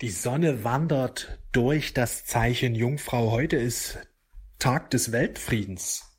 Die Sonne wandert durch das Zeichen Jungfrau. Heute ist Tag des Weltfriedens.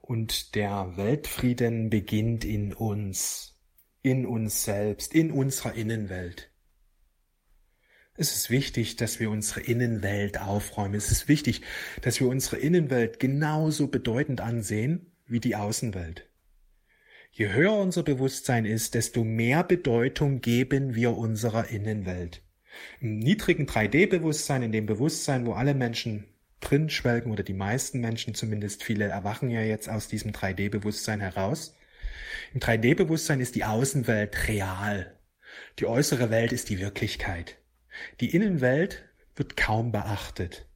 Und der Weltfrieden beginnt in uns, in uns selbst, in unserer Innenwelt. Es ist wichtig, dass wir unsere Innenwelt aufräumen. Es ist wichtig, dass wir unsere Innenwelt genauso bedeutend ansehen wie die Außenwelt. Je höher unser Bewusstsein ist, desto mehr Bedeutung geben wir unserer Innenwelt. Im niedrigen 3D-Bewusstsein, in dem Bewusstsein, wo alle Menschen drin schwelgen oder die meisten Menschen zumindest, viele erwachen ja jetzt aus diesem 3D-Bewusstsein heraus. Im 3D-Bewusstsein ist die Außenwelt real. Die äußere Welt ist die Wirklichkeit. Die Innenwelt wird kaum beachtet.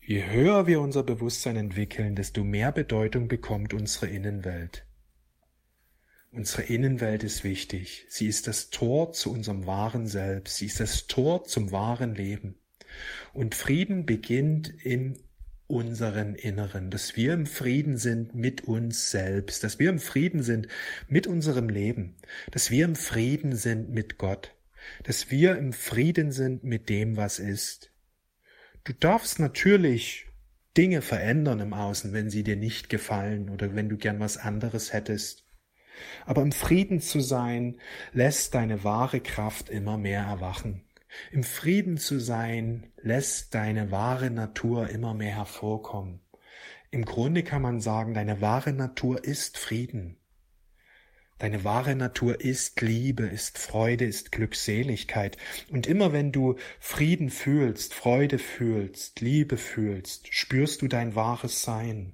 Je höher wir unser Bewusstsein entwickeln, desto mehr Bedeutung bekommt unsere Innenwelt. Unsere Innenwelt ist wichtig. Sie ist das Tor zu unserem wahren Selbst. Sie ist das Tor zum wahren Leben. Und Frieden beginnt in unseren Inneren, dass wir im Frieden sind mit uns selbst, dass wir im Frieden sind mit unserem Leben, dass wir im Frieden sind mit Gott, dass wir im Frieden sind mit dem, was ist. Du darfst natürlich Dinge verändern im Außen, wenn sie dir nicht gefallen oder wenn du gern was anderes hättest. Aber im Frieden zu sein, lässt deine wahre Kraft immer mehr erwachen. Im Frieden zu sein, lässt deine wahre Natur immer mehr hervorkommen. Im Grunde kann man sagen, deine wahre Natur ist Frieden. Deine wahre Natur ist Liebe, ist Freude, ist Glückseligkeit. Und immer wenn du Frieden fühlst, Freude fühlst, Liebe fühlst, spürst du dein wahres Sein.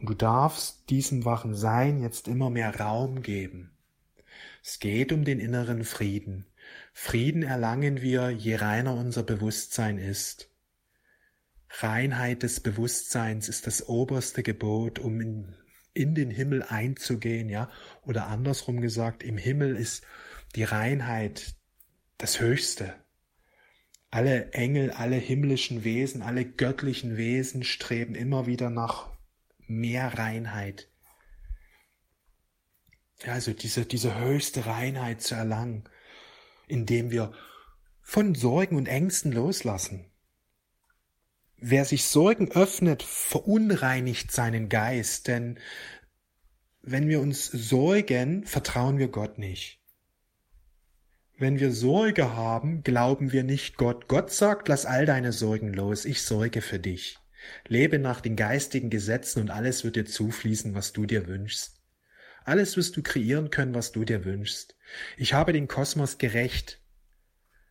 Und du darfst diesem wachen Sein jetzt immer mehr Raum geben. Es geht um den inneren Frieden. Frieden erlangen wir, je reiner unser Bewusstsein ist. Reinheit des Bewusstseins ist das oberste Gebot, um in, in den Himmel einzugehen, ja, oder andersrum gesagt, im Himmel ist die Reinheit das Höchste. Alle Engel, alle himmlischen Wesen, alle göttlichen Wesen streben immer wieder nach mehr Reinheit. Ja, also diese, diese höchste Reinheit zu erlangen, indem wir von Sorgen und Ängsten loslassen. Wer sich Sorgen öffnet, verunreinigt seinen Geist, denn wenn wir uns sorgen, vertrauen wir Gott nicht. Wenn wir Sorge haben, glauben wir nicht Gott. Gott sagt, lass all deine Sorgen los, ich sorge für dich. Lebe nach den geistigen Gesetzen und alles wird dir zufließen, was du dir wünschst. Alles wirst du kreieren können, was du dir wünschst. Ich habe den Kosmos gerecht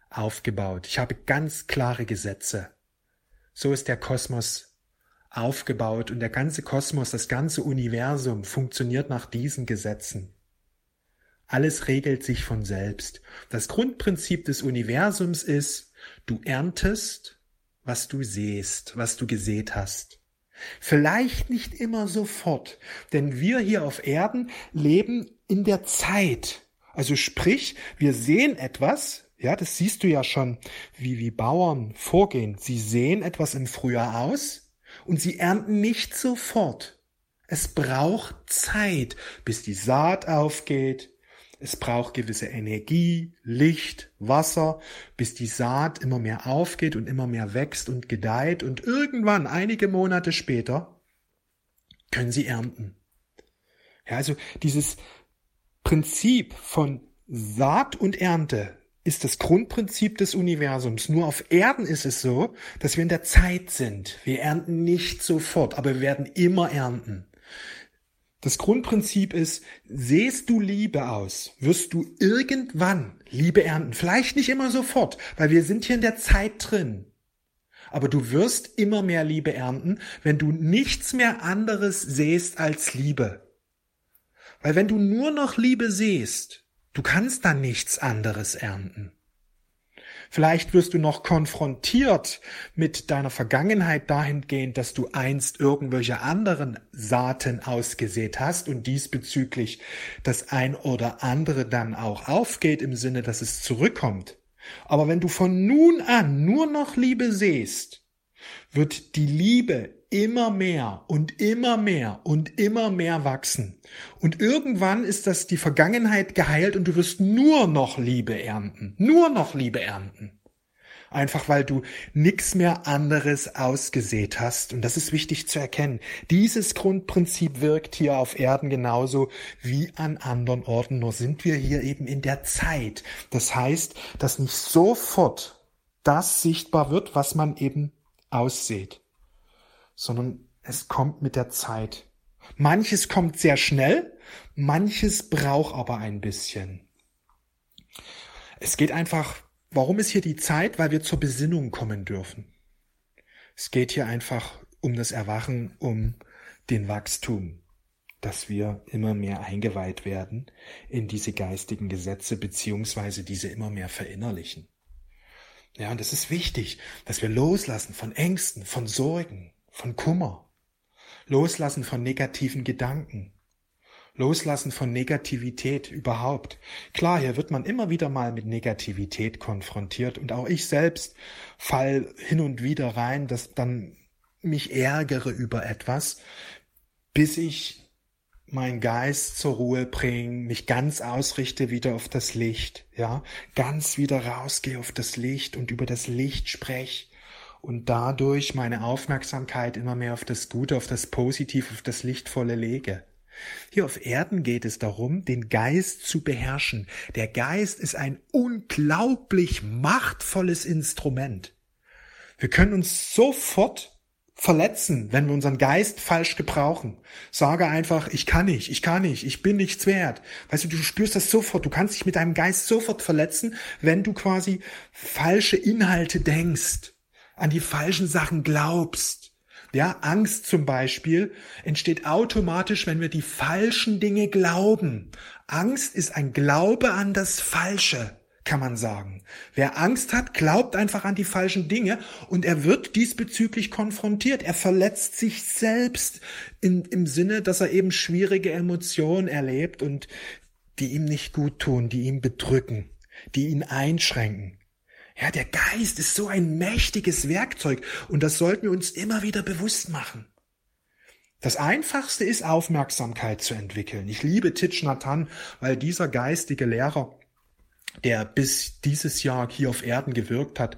aufgebaut. Ich habe ganz klare Gesetze. So ist der Kosmos aufgebaut und der ganze Kosmos, das ganze Universum funktioniert nach diesen Gesetzen. Alles regelt sich von selbst. Das Grundprinzip des Universums ist, du erntest, was du siehst, was du gesät hast. Vielleicht nicht immer sofort, denn wir hier auf Erden leben in der Zeit. Also sprich, wir sehen etwas, ja, das siehst du ja schon, wie, wie Bauern vorgehen. Sie sehen etwas im Frühjahr aus und sie ernten nicht sofort. Es braucht Zeit, bis die Saat aufgeht, es braucht gewisse Energie, Licht, Wasser, bis die Saat immer mehr aufgeht und immer mehr wächst und gedeiht und irgendwann, einige Monate später, können sie ernten. Ja, also dieses Prinzip von Saat und Ernte ist das Grundprinzip des Universums. Nur auf Erden ist es so, dass wir in der Zeit sind. Wir ernten nicht sofort, aber wir werden immer ernten. Das Grundprinzip ist, sehst du Liebe aus, wirst du irgendwann Liebe ernten. Vielleicht nicht immer sofort, weil wir sind hier in der Zeit drin. Aber du wirst immer mehr Liebe ernten, wenn du nichts mehr anderes sehst als Liebe. Weil wenn du nur noch Liebe siehst, du kannst dann nichts anderes ernten. Vielleicht wirst du noch konfrontiert mit deiner Vergangenheit dahingehend, dass du einst irgendwelche anderen Saaten ausgesät hast und diesbezüglich das ein oder andere dann auch aufgeht im Sinne, dass es zurückkommt. Aber wenn du von nun an nur noch Liebe siehst, wird die Liebe immer mehr und immer mehr und immer mehr wachsen. Und irgendwann ist das die Vergangenheit geheilt und du wirst nur noch Liebe ernten. Nur noch Liebe ernten. Einfach weil du nichts mehr anderes ausgesät hast. Und das ist wichtig zu erkennen. Dieses Grundprinzip wirkt hier auf Erden genauso wie an anderen Orten. Nur sind wir hier eben in der Zeit. Das heißt, dass nicht sofort das sichtbar wird, was man eben aussieht, sondern es kommt mit der Zeit. Manches kommt sehr schnell, manches braucht aber ein bisschen. Es geht einfach, warum ist hier die Zeit? Weil wir zur Besinnung kommen dürfen. Es geht hier einfach um das Erwachen, um den Wachstum, dass wir immer mehr eingeweiht werden in diese geistigen Gesetze beziehungsweise diese immer mehr verinnerlichen. Ja, und es ist wichtig, dass wir loslassen von Ängsten, von Sorgen, von Kummer, loslassen von negativen Gedanken, loslassen von Negativität überhaupt. Klar, hier wird man immer wieder mal mit Negativität konfrontiert und auch ich selbst fall hin und wieder rein, dass dann mich ärgere über etwas, bis ich mein Geist zur Ruhe bringen, mich ganz ausrichte wieder auf das Licht, ja, ganz wieder rausgehe auf das Licht und über das Licht spreche und dadurch meine Aufmerksamkeit immer mehr auf das Gute, auf das Positive, auf das Lichtvolle lege. Hier auf Erden geht es darum, den Geist zu beherrschen. Der Geist ist ein unglaublich machtvolles Instrument. Wir können uns sofort verletzen, wenn wir unseren Geist falsch gebrauchen. Sage einfach, ich kann nicht, ich kann nicht, ich bin nichts wert. Weißt du, du spürst das sofort, du kannst dich mit deinem Geist sofort verletzen, wenn du quasi falsche Inhalte denkst, an die falschen Sachen glaubst. Ja, Angst zum Beispiel entsteht automatisch, wenn wir die falschen Dinge glauben. Angst ist ein Glaube an das Falsche kann man sagen. Wer Angst hat, glaubt einfach an die falschen Dinge und er wird diesbezüglich konfrontiert. Er verletzt sich selbst in, im Sinne, dass er eben schwierige Emotionen erlebt und die ihm nicht gut tun, die ihn bedrücken, die ihn einschränken. Ja, der Geist ist so ein mächtiges Werkzeug und das sollten wir uns immer wieder bewusst machen. Das einfachste ist Aufmerksamkeit zu entwickeln. Ich liebe Titch Nathan, weil dieser geistige Lehrer der bis dieses Jahr hier auf Erden gewirkt hat,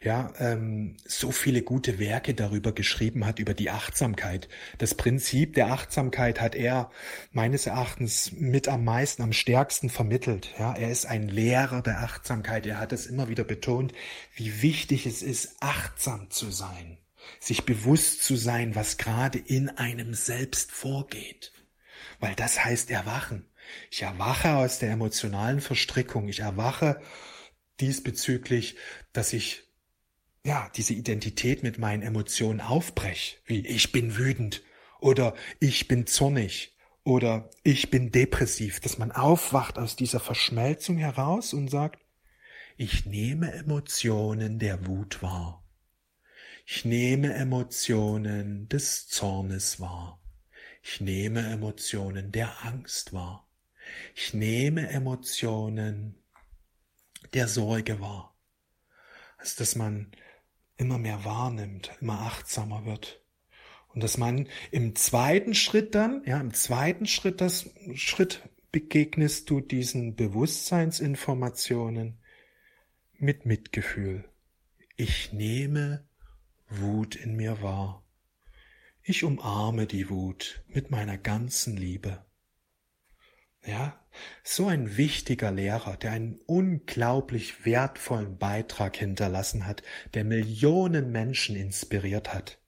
ja, ähm, so viele gute Werke darüber geschrieben hat, über die Achtsamkeit. Das Prinzip der Achtsamkeit hat er meines Erachtens mit am meisten, am stärksten vermittelt. Ja, er ist ein Lehrer der Achtsamkeit. Er hat es immer wieder betont, wie wichtig es ist, achtsam zu sein, sich bewusst zu sein, was gerade in einem selbst vorgeht. Weil das heißt Erwachen. Ich erwache aus der emotionalen Verstrickung. Ich erwache diesbezüglich, dass ich ja diese Identität mit meinen Emotionen aufbreche, wie ich bin wütend oder ich bin zornig oder ich bin depressiv, dass man aufwacht aus dieser Verschmelzung heraus und sagt, ich nehme Emotionen der Wut wahr. Ich nehme Emotionen des Zornes wahr. Ich nehme Emotionen der Angst wahr. Ich nehme Emotionen der Sorge wahr. Also, dass man immer mehr wahrnimmt, immer achtsamer wird. Und dass man im zweiten Schritt dann, ja, im zweiten Schritt, das Schritt begegnest du diesen Bewusstseinsinformationen mit Mitgefühl. Ich nehme Wut in mir wahr. Ich umarme die Wut mit meiner ganzen Liebe. Ja, so ein wichtiger Lehrer, der einen unglaublich wertvollen Beitrag hinterlassen hat, der Millionen Menschen inspiriert hat.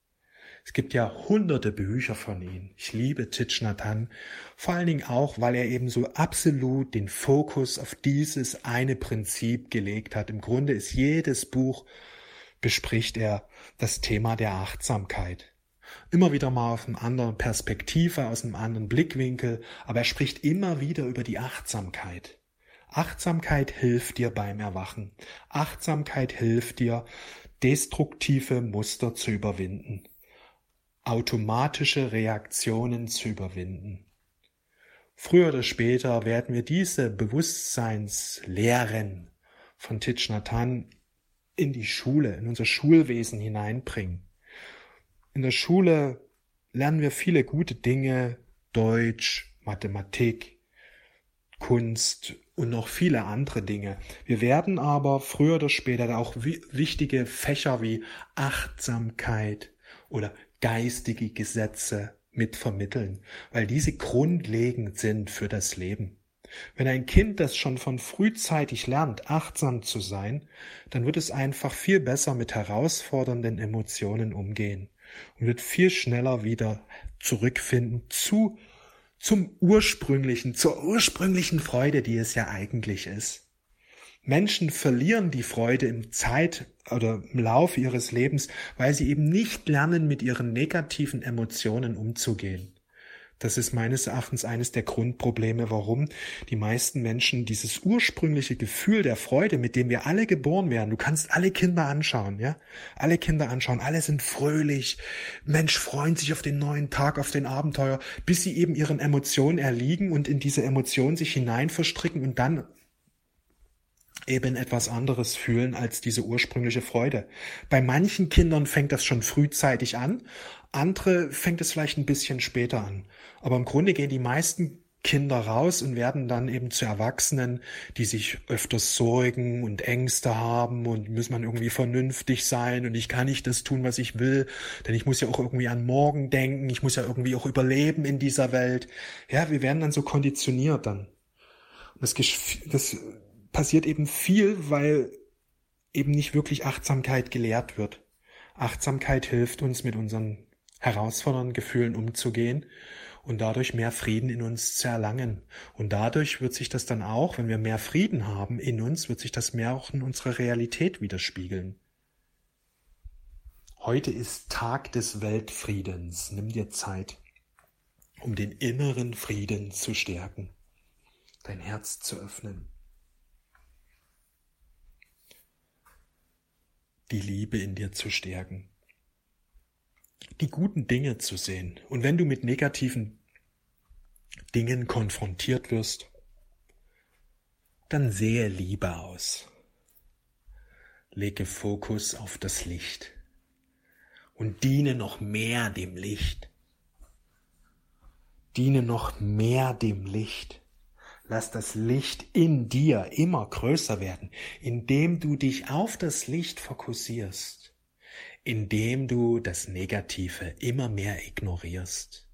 Es gibt ja hunderte Bücher von ihm. Ich liebe Thich Nhat Hanh, vor allen Dingen auch, weil er eben so absolut den Fokus auf dieses eine Prinzip gelegt hat. Im Grunde ist jedes Buch bespricht er das Thema der Achtsamkeit immer wieder mal aus einer anderen Perspektive, aus einem anderen Blickwinkel, aber er spricht immer wieder über die Achtsamkeit. Achtsamkeit hilft dir beim Erwachen. Achtsamkeit hilft dir, destruktive Muster zu überwinden, automatische Reaktionen zu überwinden. Früher oder später werden wir diese Bewusstseinslehren von Thich Nhat in die Schule, in unser Schulwesen hineinbringen. In der Schule lernen wir viele gute Dinge, Deutsch, Mathematik, Kunst und noch viele andere Dinge. Wir werden aber früher oder später auch wichtige Fächer wie Achtsamkeit oder geistige Gesetze mit vermitteln, weil diese grundlegend sind für das Leben. Wenn ein Kind das schon von frühzeitig lernt, achtsam zu sein, dann wird es einfach viel besser mit herausfordernden Emotionen umgehen und wird viel schneller wieder zurückfinden zu zum ursprünglichen, zur ursprünglichen Freude, die es ja eigentlich ist. Menschen verlieren die Freude im Zeit oder im Laufe ihres Lebens, weil sie eben nicht lernen, mit ihren negativen Emotionen umzugehen. Das ist meines Erachtens eines der Grundprobleme, warum die meisten Menschen dieses ursprüngliche Gefühl der Freude, mit dem wir alle geboren werden, du kannst alle Kinder anschauen, ja? Alle Kinder anschauen, alle sind fröhlich, Mensch freuen sich auf den neuen Tag, auf den Abenteuer, bis sie eben ihren Emotionen erliegen und in diese Emotionen sich hinein verstricken und dann eben etwas anderes fühlen als diese ursprüngliche Freude. Bei manchen Kindern fängt das schon frühzeitig an, andere fängt es vielleicht ein bisschen später an. Aber im Grunde gehen die meisten Kinder raus und werden dann eben zu Erwachsenen, die sich öfters Sorgen und Ängste haben und muss man irgendwie vernünftig sein und ich kann nicht das tun, was ich will, denn ich muss ja auch irgendwie an morgen denken, ich muss ja irgendwie auch überleben in dieser Welt. Ja, wir werden dann so konditioniert dann. Und das, das passiert eben viel, weil eben nicht wirklich Achtsamkeit gelehrt wird. Achtsamkeit hilft uns, mit unseren herausfordernden Gefühlen umzugehen und dadurch mehr Frieden in uns zu erlangen. Und dadurch wird sich das dann auch, wenn wir mehr Frieden haben in uns, wird sich das mehr auch in unserer Realität widerspiegeln. Heute ist Tag des Weltfriedens. Nimm dir Zeit, um den inneren Frieden zu stärken, dein Herz zu öffnen. Die Liebe in dir zu stärken die guten Dinge zu sehen. Und wenn du mit negativen Dingen konfrontiert wirst, dann sehe Liebe aus. Lege Fokus auf das Licht und diene noch mehr dem Licht. Diene noch mehr dem Licht. Lass das Licht in dir immer größer werden, indem du dich auf das Licht fokussierst indem du das Negative immer mehr ignorierst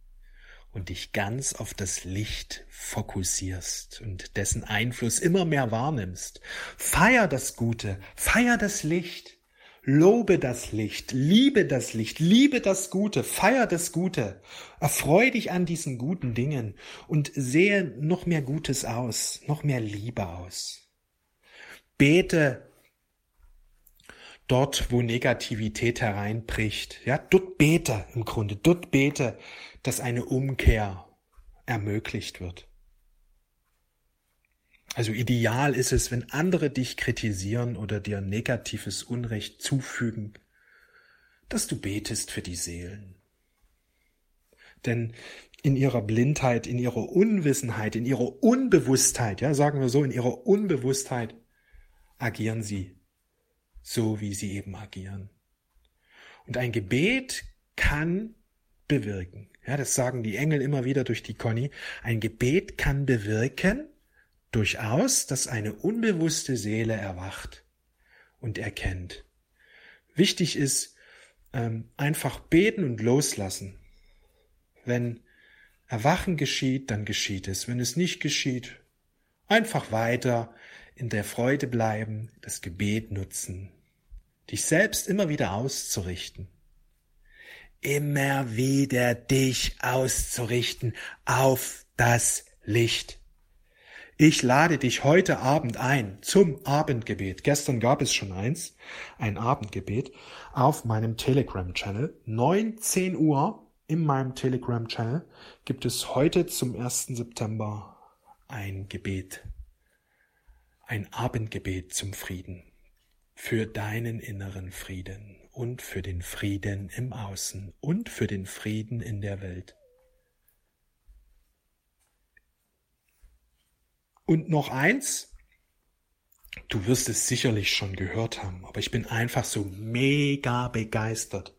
und dich ganz auf das Licht fokussierst und dessen Einfluss immer mehr wahrnimmst. Feier das Gute, feier das Licht, lobe das Licht, liebe das Licht, liebe das Gute, feier das Gute, erfreu dich an diesen guten Dingen und sehe noch mehr Gutes aus, noch mehr Liebe aus. Bete dort, wo Negativität hereinbricht. Ja, dort bete im Grunde, dort bete, dass eine Umkehr ermöglicht wird. Also ideal ist es, wenn andere dich kritisieren oder dir negatives Unrecht zufügen, dass du betest für die Seelen. Denn in ihrer Blindheit, in ihrer Unwissenheit, in ihrer Unbewusstheit, ja, sagen wir so, in ihrer Unbewusstheit agieren sie so wie sie eben agieren. Und ein Gebet kann bewirken. Ja, das sagen die Engel immer wieder durch die Conny. Ein Gebet kann bewirken, durchaus, dass eine unbewusste Seele erwacht und erkennt. Wichtig ist, ähm, einfach beten und loslassen. Wenn Erwachen geschieht, dann geschieht es. Wenn es nicht geschieht, einfach weiter in der Freude bleiben, das Gebet nutzen, dich selbst immer wieder auszurichten. Immer wieder dich auszurichten auf das Licht. Ich lade dich heute Abend ein zum Abendgebet. Gestern gab es schon eins, ein Abendgebet auf meinem Telegram-Channel. 19 Uhr in meinem Telegram-Channel gibt es heute zum 1. September ein Gebet. Ein Abendgebet zum Frieden für deinen inneren Frieden und für den Frieden im Außen und für den Frieden in der Welt. Und noch eins, Du wirst es sicherlich schon gehört haben, aber ich bin einfach so mega begeistert.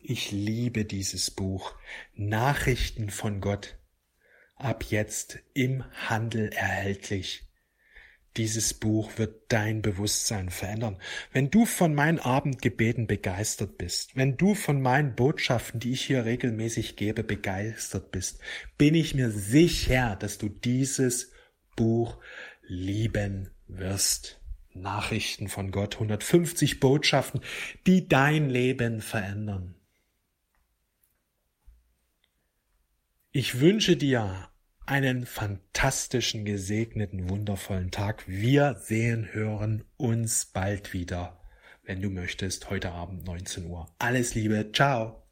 Ich liebe dieses Buch. Nachrichten von Gott. Ab jetzt im Handel erhältlich. Dieses Buch wird dein Bewusstsein verändern. Wenn du von meinen Abendgebeten begeistert bist, wenn du von meinen Botschaften, die ich hier regelmäßig gebe, begeistert bist, bin ich mir sicher, dass du dieses Buch lieben wirst. Nachrichten von Gott, 150 Botschaften, die dein Leben verändern. Ich wünsche dir einen fantastischen, gesegneten, wundervollen Tag. Wir sehen, hören uns bald wieder, wenn du möchtest, heute Abend 19 Uhr. Alles Liebe, ciao.